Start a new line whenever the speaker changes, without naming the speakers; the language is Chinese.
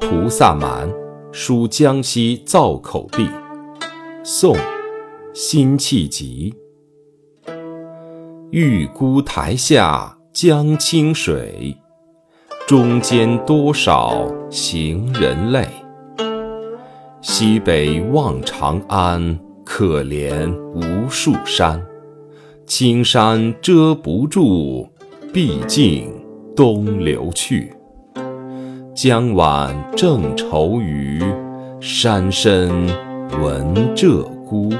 菩萨蛮，书江西造口壁。宋，辛弃疾。玉孤台下江清水，中间多少行人泪。西北望长安，可怜无数山。青山遮不住，毕竟东流去。江晚正愁余，山深闻鹧鸪。